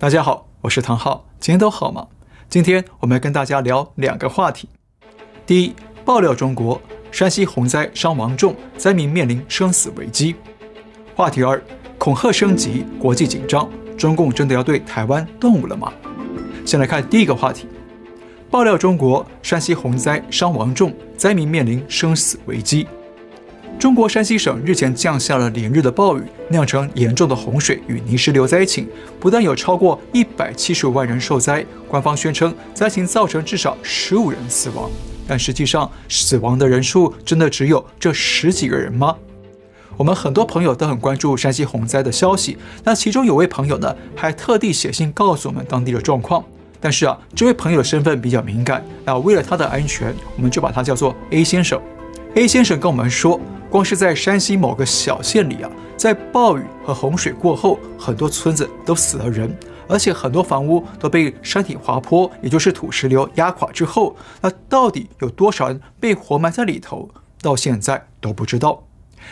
大家好，我是唐浩，今天都好吗？今天我们要跟大家聊两个话题。第一，爆料中国山西洪灾伤亡重，灾民面临生死危机。话题二，恐吓升级，国际紧张，中共真的要对台湾动武了吗？先来看第一个话题，爆料中国山西洪灾伤亡重，灾民面临生死危机。中国山西省日前降下了连日的暴雨，酿成严重的洪水与泥石流灾情，不但有超过一百七十五万人受灾，官方宣称灾情造成至少十五人死亡，但实际上死亡的人数真的只有这十几个人吗？我们很多朋友都很关注山西洪灾的消息，那其中有位朋友呢，还特地写信告诉我们当地的状况，但是啊，这位朋友的身份比较敏感，那为了他的安全，我们就把他叫做 A 先生。A 先生跟我们说。光是在山西某个小县里啊，在暴雨和洪水过后，很多村子都死了人，而且很多房屋都被山体滑坡，也就是土石流压垮之后，那到底有多少人被活埋在里头，到现在都不知道。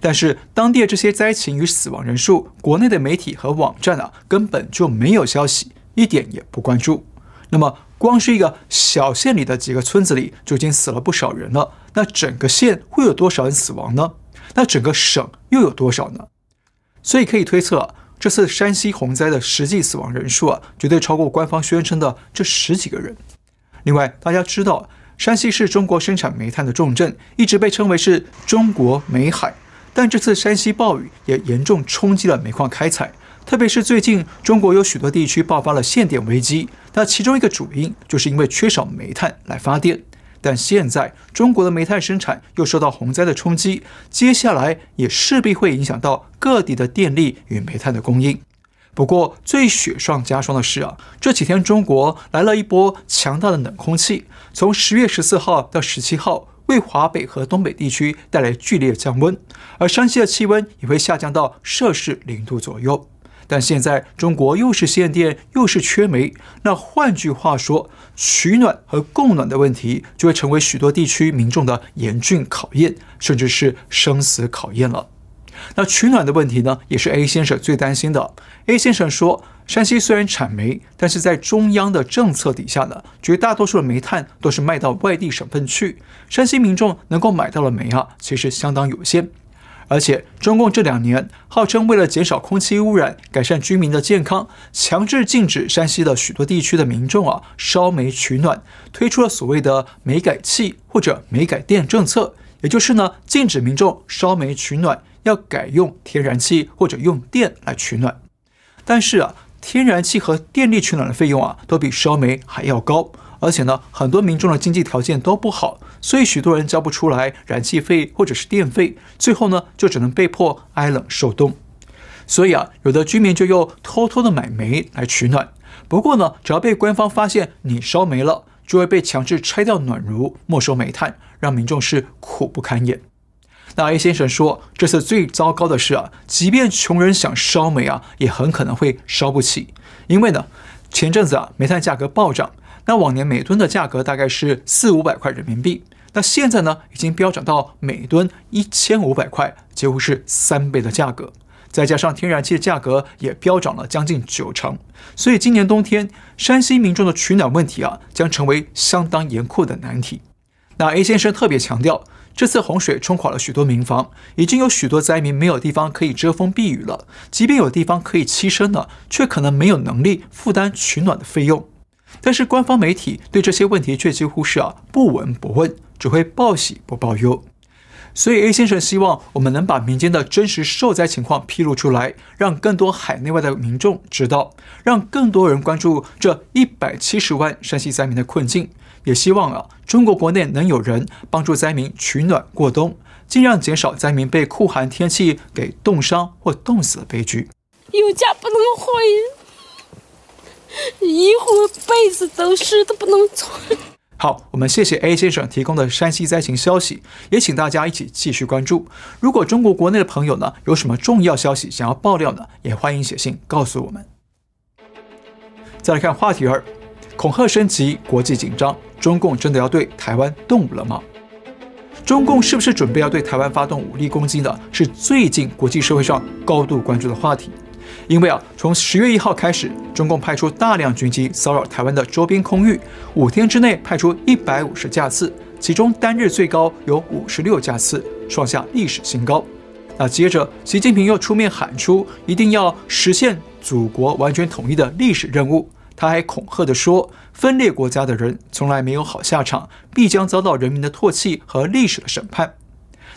但是当地的这些灾情与死亡人数，国内的媒体和网站啊，根本就没有消息，一点也不关注。那么，光是一个小县里的几个村子里，就已经死了不少人了。那整个县会有多少人死亡呢？那整个省又有多少呢？所以可以推测，这次山西洪灾的实际死亡人数啊，绝对超过官方宣称的这十几个人。另外，大家知道，山西是中国生产煤炭的重镇，一直被称为是中国煤海。但这次山西暴雨也严重冲击了煤矿开采，特别是最近中国有许多地区爆发了限电危机，那其中一个主因就是因为缺少煤炭来发电。但现在中国的煤炭生产又受到洪灾的冲击，接下来也势必会影响到各地的电力与煤炭的供应。不过最雪上加霜的是啊，这几天中国来了一波强大的冷空气，从十月十四号到十七号，为华北和东北地区带来剧烈降温，而山西的气温也会下降到摄氏零度左右。但现在中国又是限电又是缺煤，那换句话说，取暖和供暖的问题就会成为许多地区民众的严峻考验，甚至是生死考验了。那取暖的问题呢，也是 A 先生最担心的。A 先生说，山西虽然产煤，但是在中央的政策底下呢，绝大多数的煤炭都是卖到外地省份去，山西民众能够买到的煤啊，其实相当有限。而且，中共这两年号称为了减少空气污染、改善居民的健康，强制禁止山西的许多地区的民众啊烧煤取暖，推出了所谓的“煤改气”或者“煤改电”政策，也就是呢禁止民众烧煤取暖，要改用天然气或者用电来取暖。但是啊，天然气和电力取暖的费用啊都比烧煤还要高。而且呢，很多民众的经济条件都不好，所以许多人交不出来燃气费或者是电费，最后呢就只能被迫挨冷受冻。所以啊，有的居民就又偷偷的买煤来取暖。不过呢，只要被官方发现你烧煤了，就会被强制拆掉暖炉，没收煤炭，让民众是苦不堪言。那 A 先生说，这次最糟糕的是啊，即便穷人想烧煤啊，也很可能会烧不起，因为呢，前阵子啊，煤炭价格暴涨。那往年每吨的价格大概是四五百块人民币，那现在呢，已经飙涨到每吨一千五百块，几乎是三倍的价格。再加上天然气的价格也飙涨了将近九成，所以今年冬天山西民众的取暖问题啊，将成为相当严酷的难题。那 A 先生特别强调，这次洪水冲垮了许多民房，已经有许多灾民没有地方可以遮风避雨了。即便有地方可以栖身了，却可能没有能力负担取暖的费用。但是官方媒体对这些问题却几乎是啊不闻不问，只会报喜不报忧。所以 A 先生希望我们能把民间的真实受灾情况披露出来，让更多海内外的民众知道，让更多人关注这一百七十万山西灾民的困境。也希望啊中国国内能有人帮助灾民取暖过冬，尽量减少灾民被酷寒天气给冻伤或冻死的悲剧。有家不能回。衣服被子都湿的不能穿。好，我们谢谢 A 先生提供的山西灾情消息，也请大家一起继续关注。如果中国国内的朋友呢，有什么重要消息想要爆料呢，也欢迎写信告诉我们。再来看话题二，恐吓升级，国际紧张，中共真的要对台湾动武了吗？中共是不是准备要对台湾发动武力攻击呢？是最近国际社会上高度关注的话题。因为啊，从十月一号开始，中共派出大量军机骚扰台湾的周边空域，五天之内派出一百五十架次，其中单日最高有五十六架次，创下历史新高。那接着，习近平又出面喊出一定要实现祖国完全统一的历史任务。他还恐吓地说，分裂国家的人从来没有好下场，必将遭到人民的唾弃和历史的审判。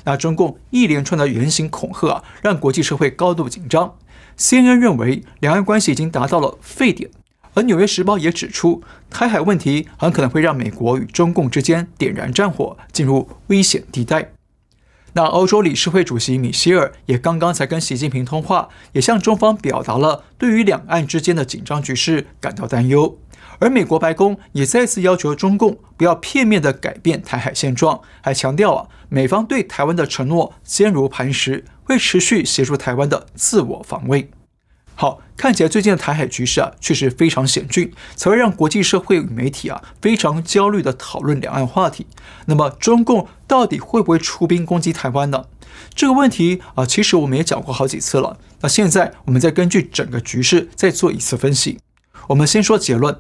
那中共一连串的言行恐吓啊，让国际社会高度紧张。CNN 认为两岸关系已经达到了沸点，而《纽约时报》也指出，台海问题很可能会让美国与中共之间点燃战火，进入危险地带。那欧洲理事会主席米歇尔也刚刚才跟习近平通话，也向中方表达了对于两岸之间的紧张局势感到担忧。而美国白宫也再次要求中共不要片面地改变台海现状，还强调啊，美方对台湾的承诺坚如磐石。会持续协助台湾的自我防卫。好，看起来最近的台海局势啊，确实非常险峻，才会让国际社会与媒体啊非常焦虑地讨论两岸话题。那么，中共到底会不会出兵攻击台湾呢？这个问题啊，其实我们也讲过好几次了。那现在我们再根据整个局势再做一次分析。我们先说结论：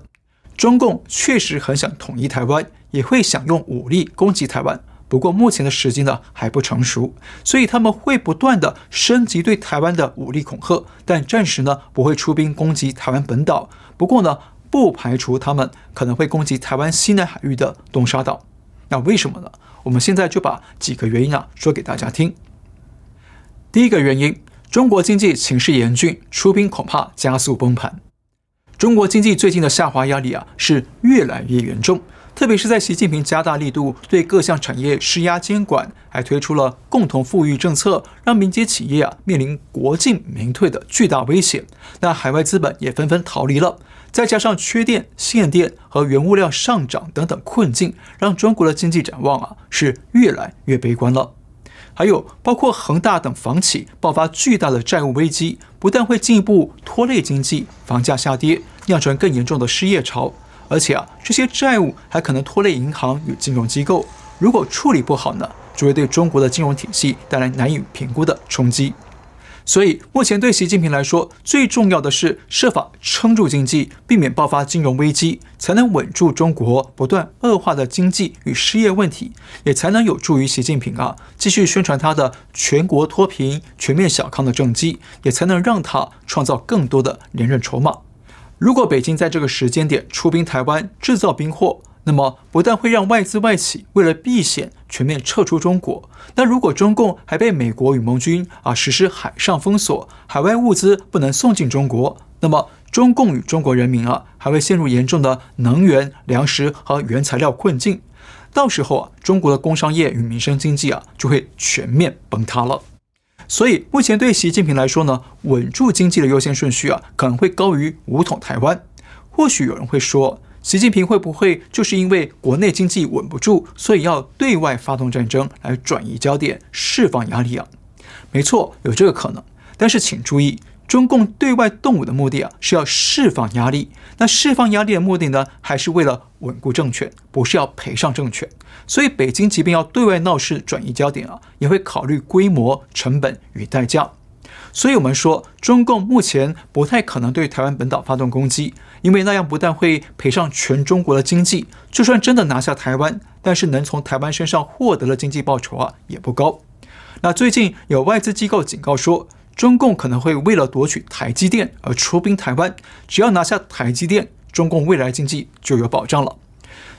中共确实很想统一台湾，也会想用武力攻击台湾。不过目前的时机呢还不成熟，所以他们会不断的升级对台湾的武力恐吓，但暂时呢不会出兵攻击台湾本岛。不过呢，不排除他们可能会攻击台湾西南海域的东沙岛。那为什么呢？我们现在就把几个原因啊说给大家听。第一个原因，中国经济形势严峻，出兵恐怕加速崩盘。中国经济最近的下滑压力啊是越来越严重。特别是在习近平加大力度对各项产业施压监管，还推出了共同富裕政策，让民间企业啊面临国进民退的巨大危险。那海外资本也纷纷逃离了，再加上缺电、限电和原物料上涨等等困境，让中国的经济展望啊是越来越悲观了。还有包括恒大等房企爆发巨大的债务危机，不但会进一步拖累经济，房价下跌，酿成更严重的失业潮。而且啊，这些债务还可能拖累银行与金融机构，如果处理不好呢，就会对中国的金融体系带来难以评估的冲击。所以，目前对习近平来说，最重要的是设法撑住经济，避免爆发金融危机，才能稳住中国不断恶化的经济与失业问题，也才能有助于习近平啊继续宣传他的全国脱贫、全面小康的政绩，也才能让他创造更多的连任筹码。如果北京在这个时间点出兵台湾制造兵祸，那么不但会让外资外企为了避险全面撤出中国，那如果中共还被美国与盟军啊实施海上封锁，海外物资不能送进中国，那么中共与中国人民啊还会陷入严重的能源、粮食和原材料困境，到时候啊中国的工商业与民生经济啊就会全面崩塌了。所以，目前对习近平来说呢，稳住经济的优先顺序啊，可能会高于武统台湾。或许有人会说，习近平会不会就是因为国内经济稳不住，所以要对外发动战争来转移焦点、释放压力啊？没错，有这个可能。但是请注意。中共对外动武的目的啊，是要释放压力。那释放压力的目的呢，还是为了稳固政权，不是要赔上政权。所以，北京即便要对外闹事、转移焦点啊，也会考虑规模、成本与代价。所以，我们说，中共目前不太可能对台湾本岛发动攻击，因为那样不但会赔上全中国的经济，就算真的拿下台湾，但是能从台湾身上获得的经济报酬啊，也不高。那最近有外资机构警告说，中共可能会为了夺取台积电而出兵台湾，只要拿下台积电，中共未来经济就有保障了。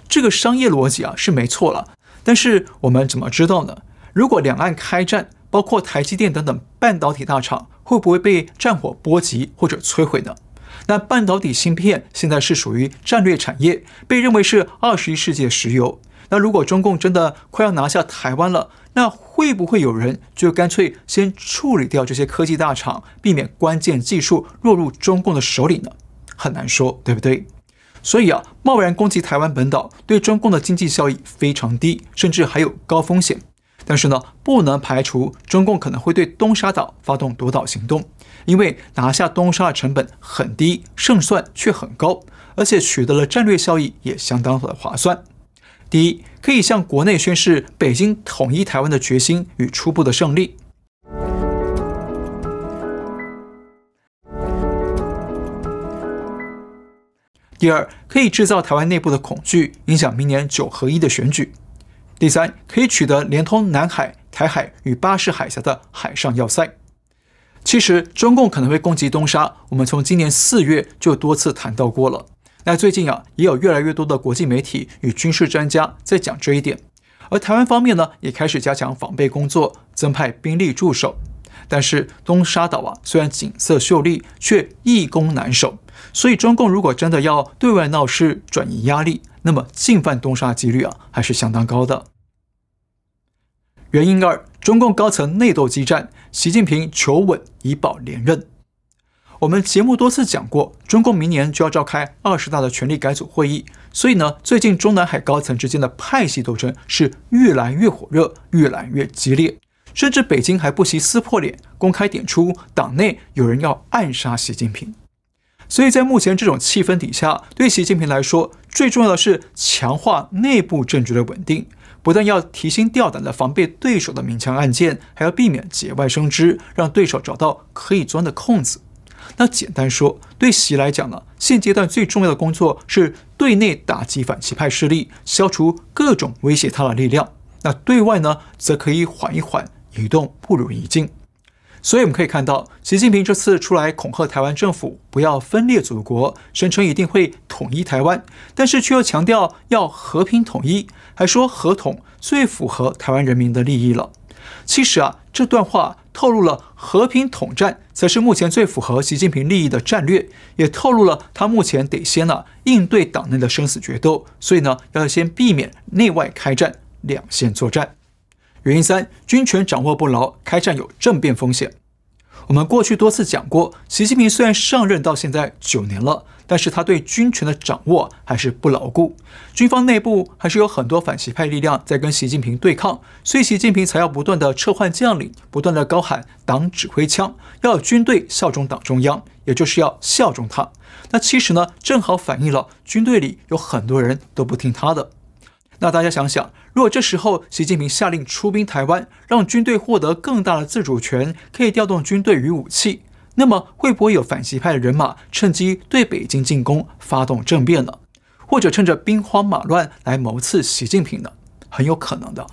这个商业逻辑啊是没错了，但是我们怎么知道呢？如果两岸开战，包括台积电等等半导体大厂，会不会被战火波及或者摧毁呢？那半导体芯片现在是属于战略产业，被认为是二十一世纪的石油。那如果中共真的快要拿下台湾了，那会不会有人就干脆先处理掉这些科技大厂，避免关键技术落入中共的手里呢？很难说，对不对？所以啊，贸然攻击台湾本岛对中共的经济效益非常低，甚至还有高风险。但是呢，不能排除中共可能会对东沙岛发动夺岛行动，因为拿下东沙的成本很低，胜算却很高，而且取得了战略效益也相当的划算。第一，可以向国内宣示北京统一台湾的决心与初步的胜利。第二，可以制造台湾内部的恐惧，影响明年九合一的选举。第三，可以取得连通南海、台海与巴士海峡的海上要塞。其实，中共可能会攻击东沙，我们从今年四月就多次谈到过了。那最近啊，也有越来越多的国际媒体与军事专家在讲这一点。而台湾方面呢，也开始加强防备工作，增派兵力驻守。但是东沙岛啊，虽然景色秀丽，却易攻难守。所以中共如果真的要对外闹事、转移压力，那么进犯东沙几率啊，还是相当高的。原因二，中共高层内斗激战，习近平求稳以保连任。我们节目多次讲过，中共明年就要召开二十大的权力改组会议，所以呢，最近中南海高层之间的派系斗争是越来越火热，越来越激烈。甚至北京还不惜撕破脸，公开点出党内有人要暗杀习近平。所以在目前这种气氛底下，对习近平来说，最重要的是强化内部政局的稳定，不但要提心吊胆地防备对手的明枪暗箭，还要避免节外生枝，让对手找到可以钻的空子。那简单说，对习来讲呢，现阶段最重要的工作是对内打击反习派势力，消除各种威胁他的力量。那对外呢，则可以缓一缓。一动不如一静，所以我们可以看到，习近平这次出来恐吓台湾政府不要分裂祖国，声称一定会统一台湾，但是却又强调要和平统一，还说和统最符合台湾人民的利益了。其实啊，这段话透露了和平统战才是目前最符合习近平利益的战略，也透露了他目前得先呢、应对党内的生死决斗，所以呢要先避免内外开战，两线作战。原因三，军权掌握不牢，开战有政变风险。我们过去多次讲过，习近平虽然上任到现在九年了，但是他对军权的掌握还是不牢固，军方内部还是有很多反习派力量在跟习近平对抗，所以习近平才要不断的撤换将领，不断的高喊党指挥枪，要军队效忠党中央，也就是要效忠他。那其实呢，正好反映了军队里有很多人都不听他的。那大家想想，如果这时候习近平下令出兵台湾，让军队获得更大的自主权，可以调动军队与武器，那么会不会有反习派的人马趁机对北京进攻，发动政变呢？或者趁着兵荒马乱来谋刺习近平呢？很有可能的。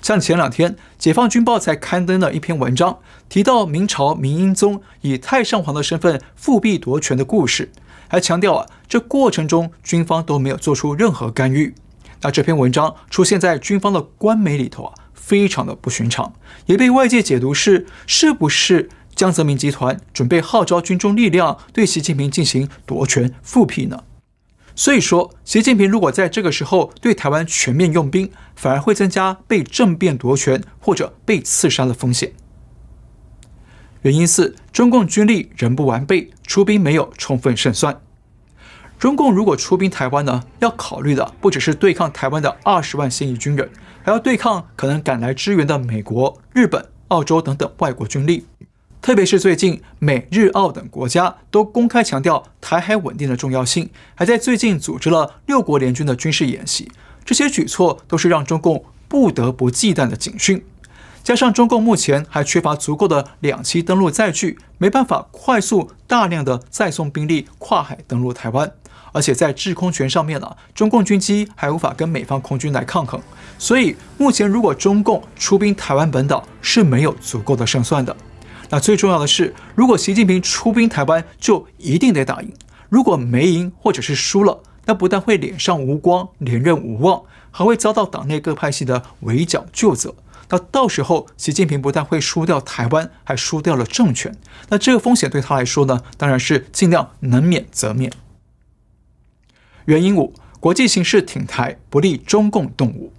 像前两天，解放军报才刊登了一篇文章，提到明朝明英宗以太上皇的身份复辟夺权的故事，还强调啊，这过程中军方都没有做出任何干预。那这篇文章出现在军方的官媒里头啊，非常的不寻常，也被外界解读是是不是江泽民集团准备号召军中力量对习近平进行夺权复辟呢？所以说，习近平如果在这个时候对台湾全面用兵，反而会增加被政变夺权或者被刺杀的风险。原因四，中共军力仍不完备，出兵没有充分胜算。中共如果出兵台湾呢，要考虑的不只是对抗台湾的二十万现役军人，还要对抗可能赶来支援的美国、日本、澳洲等等外国军力。特别是最近美日澳等国家都公开强调台海稳定的重要性，还在最近组织了六国联军的军事演习。这些举措都是让中共不得不忌惮的警讯。加上中共目前还缺乏足够的两栖登陆载具，没办法快速大量的再送兵力跨海登陆台湾。而且在制空权上面呢，中共军机还无法跟美方空军来抗衡，所以目前如果中共出兵台湾本岛是没有足够的胜算的。那最重要的是，如果习近平出兵台湾，就一定得打赢。如果没赢或者是输了，那不但会脸上无光，连任无望，还会遭到党内各派系的围剿究责。那到时候，习近平不但会输掉台湾，还输掉了政权。那这个风险对他来说呢，当然是尽量能免则免。原因五，国际形势挺台不利中共动武。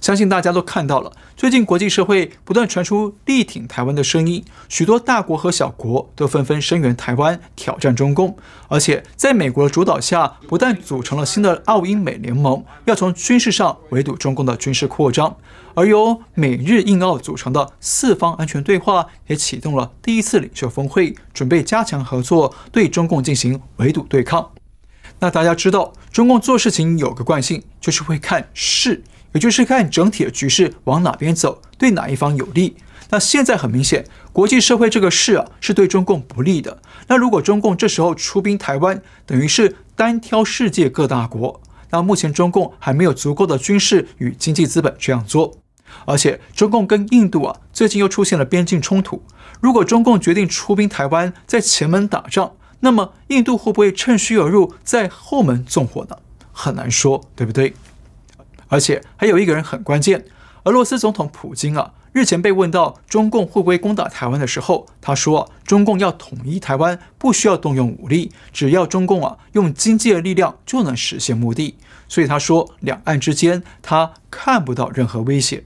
相信大家都看到了，最近国际社会不断传出力挺台湾的声音，许多大国和小国都纷纷声援台湾，挑战中共。而且在美国的主导下，不但组成了新的澳英美联盟，要从军事上围堵中共的军事扩张，而由美日印澳组成的四方安全对话也启动了第一次领袖峰会，准备加强合作，对中共进行围堵对抗。那大家知道，中共做事情有个惯性，就是会看势，也就是看整体的局势往哪边走，对哪一方有利。那现在很明显，国际社会这个事啊是对中共不利的。那如果中共这时候出兵台湾，等于是单挑世界各大国。那目前中共还没有足够的军事与经济资本这样做，而且中共跟印度啊最近又出现了边境冲突。如果中共决定出兵台湾，在前门打仗，那么印度会不会趁虚而入，在后门纵火呢？很难说，对不对？而且还有一个人很关键，俄罗斯总统普京啊。日前被问到中共会不会攻打台湾的时候，他说：“中共要统一台湾，不需要动用武力，只要中共啊用经济的力量就能实现目的。”所以他说，两岸之间他看不到任何威胁。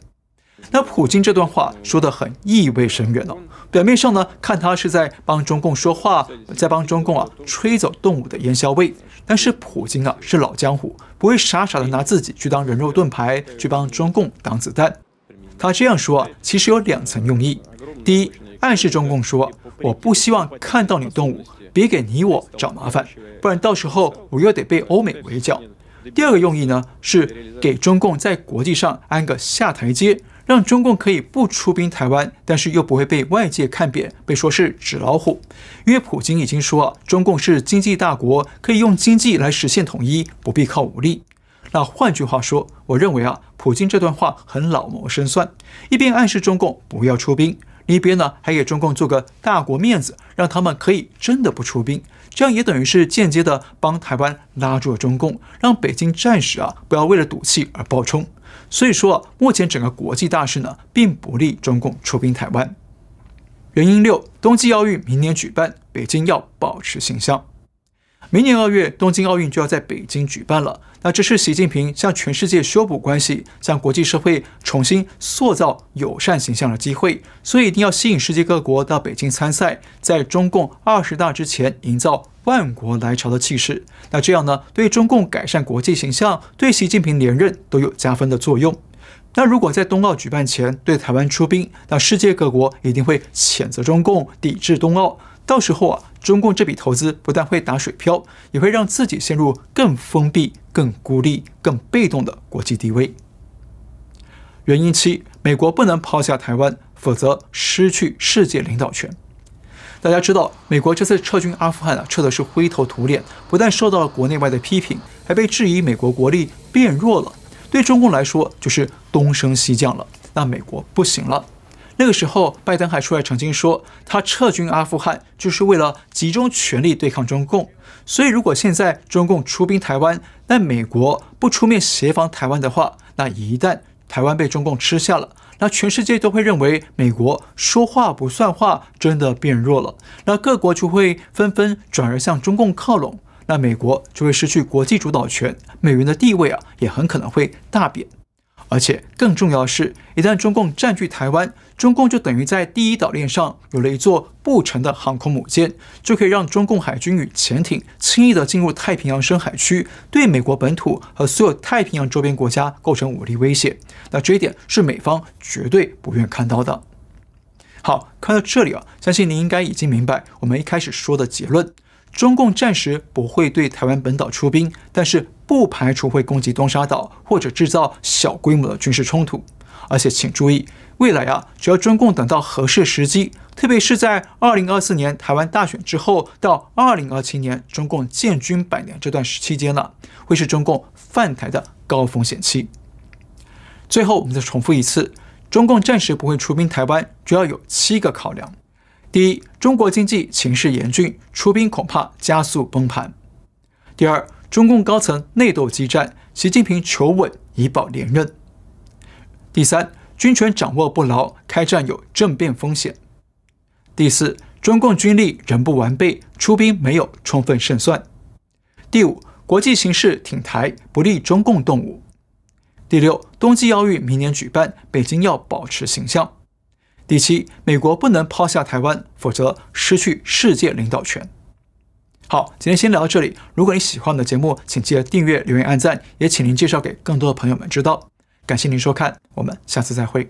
那普京这段话说得很意味深远哦。表面上呢，看他是在帮中共说话，在帮中共啊吹走动武的烟硝味。但是普京啊是老江湖，不会傻傻的拿自己去当人肉盾牌，去帮中共挡子弹。他这样说啊，其实有两层用意。第一，暗示中共说，我不希望看到你动武，别给你我找麻烦，不然到时候我又得被欧美围剿。第二个用意呢，是给中共在国际上安个下台阶，让中共可以不出兵台湾，但是又不会被外界看扁，被说是纸老虎。因为普京已经说啊，中共是经济大国，可以用经济来实现统一，不必靠武力。那换句话说，我认为啊，普京这段话很老谋深算，一边暗示中共不要出兵，一边呢还给中共做个大国面子，让他们可以真的不出兵，这样也等于是间接的帮台湾拉住了中共，让北京暂时啊不要为了赌气而暴冲。所以说啊，目前整个国际大势呢，并不利中共出兵台湾。原因六，冬季奥运明年举办，北京要保持形象。明年二月，东京奥运就要在北京举办了。那这是习近平向全世界修补关系、向国际社会重新塑造友善形象的机会，所以一定要吸引世界各国到北京参赛，在中共二十大之前营造万国来朝的气势。那这样呢，对中共改善国际形象、对习近平连任都有加分的作用。那如果在冬奥举办前对台湾出兵，那世界各国一定会谴责中共，抵制冬奥。到时候啊，中共这笔投资不但会打水漂，也会让自己陷入更封闭、更孤立、更被动的国际地位。原因七，美国不能抛下台湾，否则失去世界领导权。大家知道，美国这次撤军阿富汗啊，撤的是灰头土脸，不但受到了国内外的批评，还被质疑美国国力变弱了。对中共来说，就是东升西降了。那美国不行了。那个时候，拜登还出来澄清说，他撤军阿富汗就是为了集中全力对抗中共。所以，如果现在中共出兵台湾，那美国不出面协防台湾的话，那一旦台湾被中共吃下了，那全世界都会认为美国说话不算话，真的变弱了。那各国就会纷纷转而向中共靠拢，那美国就会失去国际主导权，美元的地位啊，也很可能会大贬。而且更重要的是，一旦中共占据台湾，中共就等于在第一岛链上有了一座不成的航空母舰，就可以让中共海军与潜艇轻易地进入太平洋深海区，对美国本土和所有太平洋周边国家构成武力威胁。那这一点是美方绝对不愿看到的。好，看到这里啊，相信您应该已经明白我们一开始说的结论。中共暂时不会对台湾本岛出兵，但是不排除会攻击东沙岛或者制造小规模的军事冲突。而且请注意，未来啊，只要中共等到合适时机，特别是在二零二四年台湾大选之后到二零二七年中共建军百年这段时期间呢，会是中共犯台的高风险期。最后，我们再重复一次，中共暂时不会出兵台湾，主要有七个考量。第一，中国经济情势严峻，出兵恐怕加速崩盘。第二，中共高层内斗激战，习近平求稳以保连任。第三，军权掌握不牢，开战有政变风险。第四，中共军力仍不完备，出兵没有充分胜算。第五，国际形势挺台，不利中共动武。第六，冬季奥运明年举办，北京要保持形象。第七，美国不能抛下台湾，否则失去世界领导权。好，今天先聊到这里。如果你喜欢我们的节目，请记得订阅、留言、按赞，也请您介绍给更多的朋友们知道。感谢您收看，我们下次再会。